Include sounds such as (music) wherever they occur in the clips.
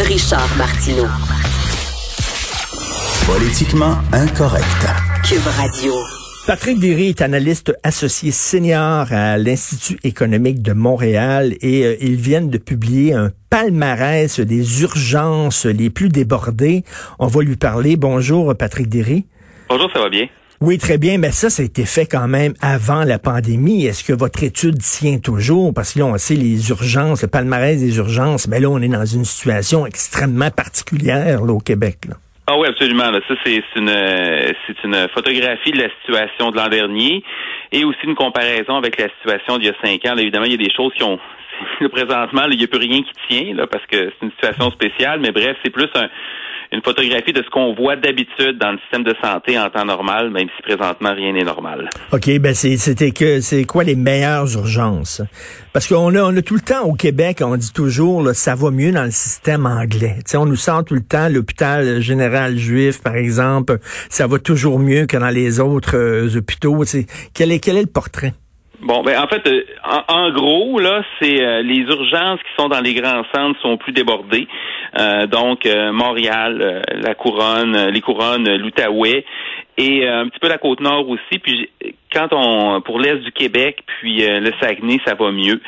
Richard Martineau. Politiquement incorrect. Cube Radio. Patrick Derry est analyste associé senior à l'Institut économique de Montréal et euh, ils viennent de publier un palmarès des urgences les plus débordées. On va lui parler. Bonjour Patrick Derry. Bonjour, ça va bien? Oui, très bien, mais ça, ça a été fait quand même avant la pandémie. Est-ce que votre étude tient toujours? Parce que là, on sait les urgences, le palmarès des urgences, mais là, on est dans une situation extrêmement particulière au Québec. Là. Ah oui, absolument. Ça, c'est une c'est une photographie de la situation de l'an dernier et aussi une comparaison avec la situation d'il y a cinq ans. Évidemment, il y a des choses qui ont (laughs) présentement, il n'y a plus rien qui tient là, parce que c'est une situation spéciale, mais bref, c'est plus un une photographie de ce qu'on voit d'habitude dans le système de santé en temps normal, même si présentement rien n'est normal. OK, ben c'était que c'est quoi les meilleures urgences? Parce qu'on a, on a tout le temps au Québec, on dit toujours là, ça va mieux dans le système anglais. sais, on nous sent tout le temps l'hôpital général juif, par exemple, ça va toujours mieux que dans les autres euh, hôpitaux. Quel est, quel est le portrait? Bon, ben en fait, euh, en, gros, là, c'est euh, les urgences qui sont dans les grands centres sont plus débordées. Euh, donc Montréal, la Couronne, les Couronnes, l'Outaouais et un petit peu la côte nord aussi. Puis quand on pour l'est du Québec, puis le Saguenay, ça va mieux.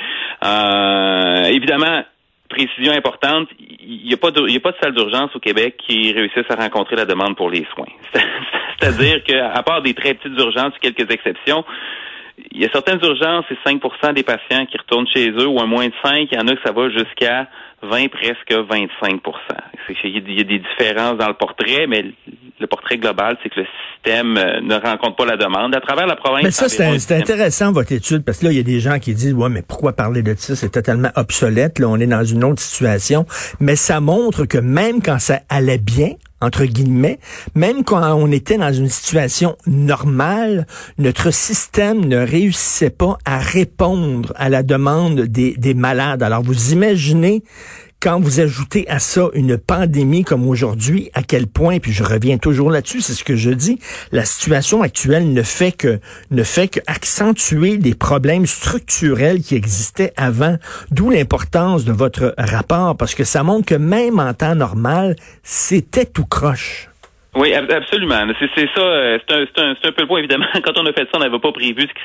évidemment, précision importante, il n'y a pas de, y a pas de salle d'urgence au Québec qui réussisse à rencontrer la demande pour les soins. (laughs) C'est-à-dire qu'à part des très petites urgences, quelques exceptions, il y a certaines urgences, c'est 5% des patients qui retournent chez eux, ou à moins de 5. Il y en a que ça va jusqu'à 20, presque 25% Il y a des différences dans le portrait, mais le portrait global, c'est que le système euh, ne rencontre pas la demande. À travers la province... Mais ça, c'est intéressant, votre étude, parce que là, il y a des gens qui disent, ouais, mais pourquoi parler de ça? C'est totalement obsolète. Là, on est dans une autre situation. Mais ça montre que même quand ça allait bien, entre guillemets, même quand on était dans une situation normale, notre système ne réussissait pas à répondre à la demande des, des malades. Alors vous imaginez quand vous ajoutez à ça une pandémie comme aujourd'hui, à quel point, puis je reviens toujours là-dessus, c'est ce que je dis, la situation actuelle ne fait que ne fait que accentuer des problèmes structurels qui existaient avant, d'où l'importance de votre rapport, parce que ça montre que même en temps normal, c'était tout croche. Oui, absolument. C'est ça. Euh, c'est un, un, un, peu le point, évidemment. (laughs) Quand on a fait ça, on n'avait pas prévu ce qui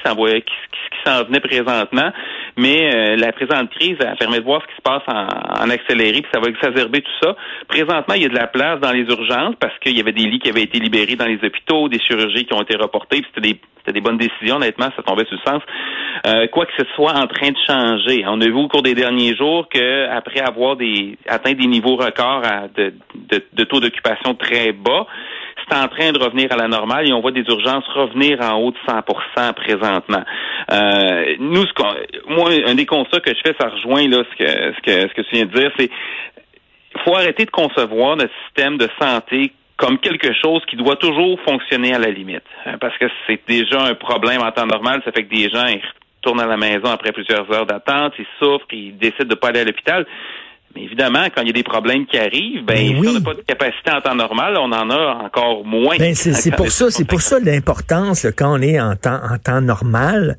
s'en venait présentement. Mais euh, la présente crise a permis de voir ce qui se passe en, en accéléré, puis ça va exacerber tout ça. Présentement, il y a de la place dans les urgences parce qu'il y avait des lits qui avaient été libérés dans les hôpitaux, des chirurgies qui ont été reportées, puis c'était des, des bonnes décisions, honnêtement, ça tombait sur le sens. Euh, quoi que ce soit en train de changer. On a vu au cours des derniers jours que après avoir des atteint des niveaux records de, de, de taux d'occupation très bas, c'est en train de revenir à la normale et on voit des urgences revenir en haut de 100% présentement. Euh, nous, ce moi, un des constats que je fais, ça rejoint là ce que ce que ce que tu viens de dire, c'est faut arrêter de concevoir notre système de santé comme quelque chose qui doit toujours fonctionner à la limite. Hein, parce que c'est déjà un problème en temps normal, ça fait que des gens ils retournent à la maison après plusieurs heures d'attente, ils souffrent, ils décident de pas aller à l'hôpital. Mais évidemment, quand il y a des problèmes qui arrivent, ben, ben si on n'a pas de capacité en temps normal, on en a encore moins. Ben c'est pour ça, c'est pour ça l'importance quand on est en temps en temps normal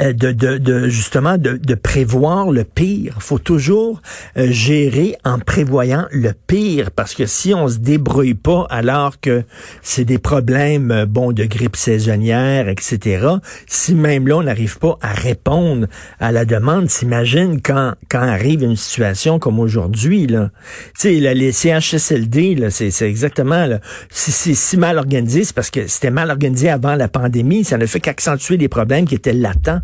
euh, de, de, de justement de, de, prévoir le pire. faut toujours euh, gérer en prévoyant le pire parce que si on se débrouille pas alors que c'est des problèmes euh, bon de grippe saisonnière, etc. Si même là on n'arrive pas à répondre à la demande, s'imagine quand quand arrive une situation comme aujourd'hui là. Tu sais les CHSLD là, c'est exactement là. C'est si mal organisé, c'est parce que c'était mal organisé avant la pandémie. Ça ne fait qu'accentuer des problèmes qui étaient latents.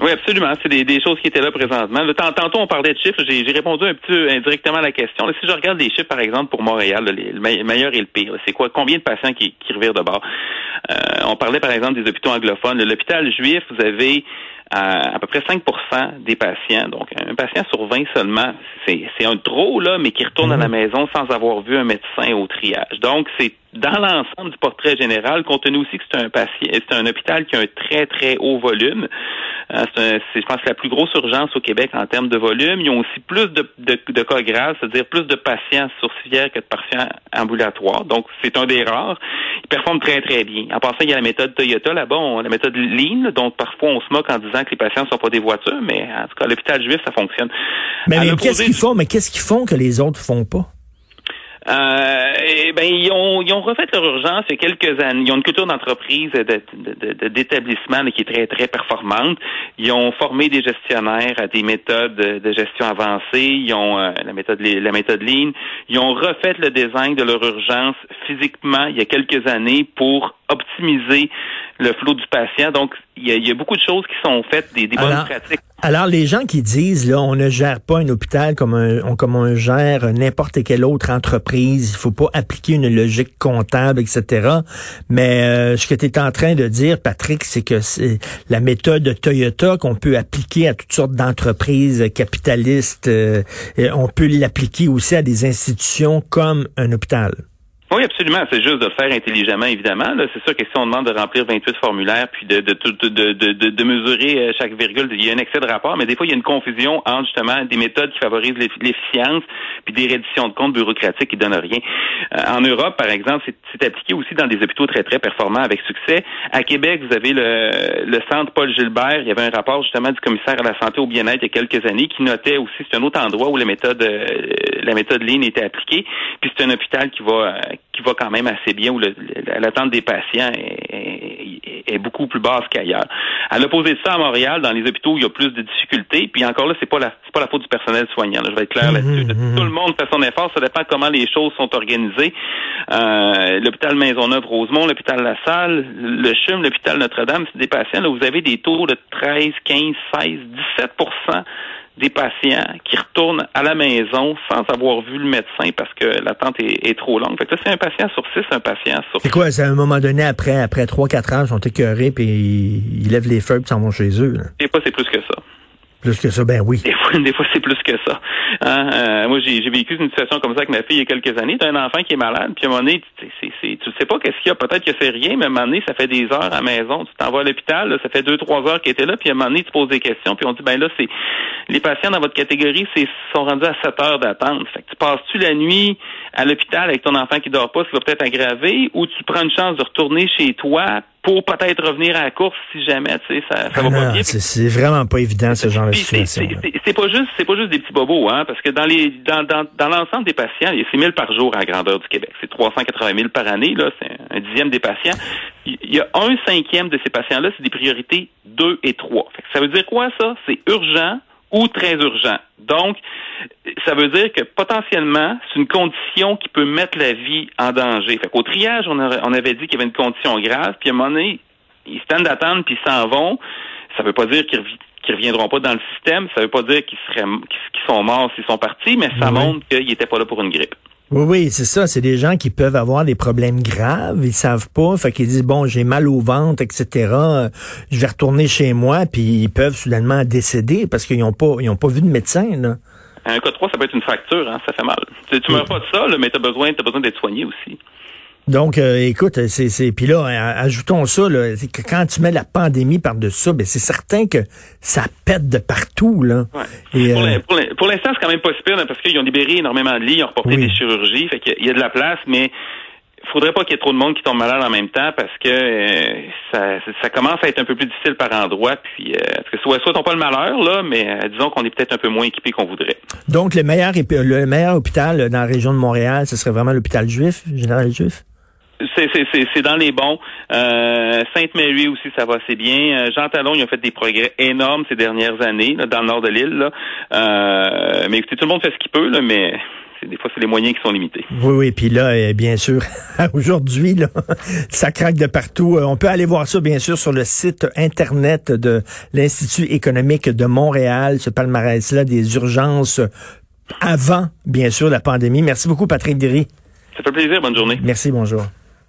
Oui, absolument. C'est des, choses qui étaient là présentement. Tantôt, on parlait de chiffres. J'ai répondu un petit indirectement à la question. si je regarde les chiffres, par exemple, pour Montréal, le meilleur et le pire, c'est quoi? Combien de patients qui, qui revirent de bord? Euh, on parlait, par exemple, des hôpitaux anglophones. L'hôpital juif, vous avez à, à peu près 5 des patients. Donc, un patient sur 20 seulement, c'est un trop, là, mais qui retourne à la maison sans avoir vu un médecin au triage. Donc, c'est dans l'ensemble du portrait général, compte tenu aussi que c'est un patient, c'est un hôpital qui a un très, très haut volume. Euh, c'est, je pense, la plus grosse urgence au Québec en termes de volume. Ils ont aussi plus de, de, de cas graves, c'est-à-dire plus de patients sur civière que de patients ambulatoires. Donc, c'est un des rares. Ils performent très, très bien. En passant, il y a la méthode Toyota là-bas, on, la méthode Lean, dont parfois on se moque en disant que les patients ne sont pas des voitures, mais en tout cas, l'hôpital juif, ça fonctionne. Mais, mais qu'est-ce qu'ils font? Mais qu'est-ce qu'ils font que les autres font pas? Euh, eh ben ils ont ils ont refait leur urgence il y a quelques années. Ils ont une culture d'entreprise d'établissement qui est très très performante. Ils ont formé des gestionnaires à des méthodes de gestion avancées. Ils ont euh, la méthode la méthode Lean. Ils ont refait le design de leur urgence physiquement il y a quelques années pour optimiser le flot du patient. Donc il y a, beaucoup de choses qui sont faites, des, bonnes pratiques. Alors, les gens qui disent, là, on ne gère pas un hôpital comme, un, comme on gère n'importe quelle autre entreprise, il faut pas appliquer une logique comptable, etc. Mais euh, ce que tu es en train de dire, Patrick, c'est que c'est la méthode de Toyota qu'on peut appliquer à toutes sortes d'entreprises capitalistes, euh, on peut l'appliquer aussi à des institutions comme un hôpital. Oui, absolument. C'est juste de le faire intelligemment, évidemment. C'est sûr que si on demande de remplir 28 formulaires puis de, de, de, de, de, mesurer euh, chaque virgule, il y a un excès de rapport, mais des fois, il y a une confusion entre justement des méthodes qui favorisent l'efficience puis des redditions de comptes bureaucratiques qui donnent rien. Euh, en Europe, par exemple, c'est appliqué aussi dans des hôpitaux très, très performants avec succès. À Québec, vous avez le, le centre Paul Gilbert. Il y avait un rapport justement du commissaire à la santé au bien-être il y a quelques années qui notait aussi, c'est un autre endroit où la méthode, euh, la méthode Lean était appliquée. Puis c'est un hôpital qui va qui va quand même assez bien, où l'attente des patients est, beaucoup plus basse qu'ailleurs. À l'opposé de ça, à Montréal, dans les hôpitaux, il y a plus de difficultés. Puis encore là, c'est pas la c'est pas la faute du personnel soignant. je vais être clair là-dessus. Mmh, mmh, mmh. Tout le monde fait son effort. Ça dépend comment les choses sont organisées. Euh, l'hôpital Maisonneuve-Rosemont, l'hôpital La Salle, le CHUM, l'hôpital Notre-Dame, c'est des patients. Là, vous avez des taux de 13, 15, 16, 17 des patients qui retournent à la maison sans avoir vu le médecin parce que l'attente est, trop longue. Fait que c'est un patient sur six, un patient sur C'est quoi, c'est à un moment donné, après, après trois, quatre ans, ils sont écœurés puis ils, lèvent les feux puis s'en vont chez eux. Et pas, c'est plus que ça. Plus que ça, ben oui. Des fois, (laughs) des fois c'est plus que ça. Hein? Euh, moi, j'ai vécu une situation comme ça avec ma fille il y a quelques années. T'as un enfant qui est malade, puis à un moment donné, tu sais pas qu'est-ce qu'il y a. Peut-être que c'est rien, mais à un moment donné, ça fait des heures à la maison. Tu t'envoies à l'hôpital, ça fait deux, trois heures qu'il était là, puis à un moment donné, tu poses des questions, puis on dit, ben là, c'est les patients dans votre catégorie, c'est sont rendus à sept heures d'attente. Fait que tu passes-tu la nuit à l'hôpital avec ton enfant qui dort pas, ce qui va peut-être aggraver, ou tu prends une chance de retourner chez toi pour peut-être revenir à la course si jamais, tu sais, ça, ça va pas bien. C'est vraiment pas évident ce genre de situation. C'est pas juste, c'est pas juste des petits bobos, hein, parce que dans les, dans, dans, dans l'ensemble des patients, il y a 6 000 par jour à la grandeur du Québec. C'est 380 000 par année, là, c'est un dixième des patients. Il y a un cinquième de ces patients-là, c'est des priorités 2 et 3. ça veut dire quoi, ça? C'est urgent, ou très urgent. Donc, ça veut dire que potentiellement, c'est une condition qui peut mettre la vie en danger. Fait qu'au triage, on, avait dit qu'il y avait une condition grave, puis à un moment donné, ils se tendent d'attendre, puis ils s'en vont. Ça veut pas dire qu'ils ne reviendront pas dans le système. Ça veut pas dire qu'ils seraient qu'ils sont morts s'ils sont partis, mais ça montre qu'ils n'étaient pas là pour une grippe. Oui, oui, c'est ça. C'est des gens qui peuvent avoir des problèmes graves, ils savent pas, fait qu'ils disent bon, j'ai mal au ventre, etc. Je vais retourner chez moi, puis ils peuvent soudainement décéder parce qu'ils n'ont pas, ils ont pas vu de médecin. Là. Un cas 3, ça peut être une fracture, hein, ça fait mal. Tu, tu meurs pas de ça, mais tu as besoin, as besoin d'être soigné aussi. Donc, euh, écoute, c'est, c'est, puis là, ajoutons ça, là, que quand tu mets la pandémie par-dessus ça, ben, c'est certain que ça pète de partout, là. Et, euh, pour, l'instant, c'est quand même pas super, parce qu'ils ont libéré énormément de lits, ils ont reporté des chirurgies, fait qu'il y a de la place, mais faudrait pas qu'il y ait trop de monde qui tombe malade en même temps parce que euh, ça, ça, commence à être un peu plus difficile par endroit. Puis, parce que soit, soit pas le malheur là, mais disons qu'on est peut-être un peu moins équipé qu'on voudrait. Donc le meilleur le meilleur hôpital dans la région de Montréal, ce serait vraiment l'hôpital juif, général juif? C'est dans les bons. Euh, Sainte-Marie aussi, ça va assez bien. Euh, Jean Talon, il a fait des progrès énormes ces dernières années dans le nord de l'île. Euh, mais écoutez, tout le monde fait ce qu'il peut, là, mais des fois, c'est les moyens qui sont limités. Oui, oui. Puis là, euh, bien sûr, (laughs) aujourd'hui, là, (laughs) ça craque de partout. On peut aller voir ça, bien sûr, sur le site Internet de l'Institut économique de Montréal, ce palmarès-là des urgences avant, bien sûr, la pandémie. Merci beaucoup, Patrick Derry. Ça fait plaisir. Bonne journée. Merci. Bonjour.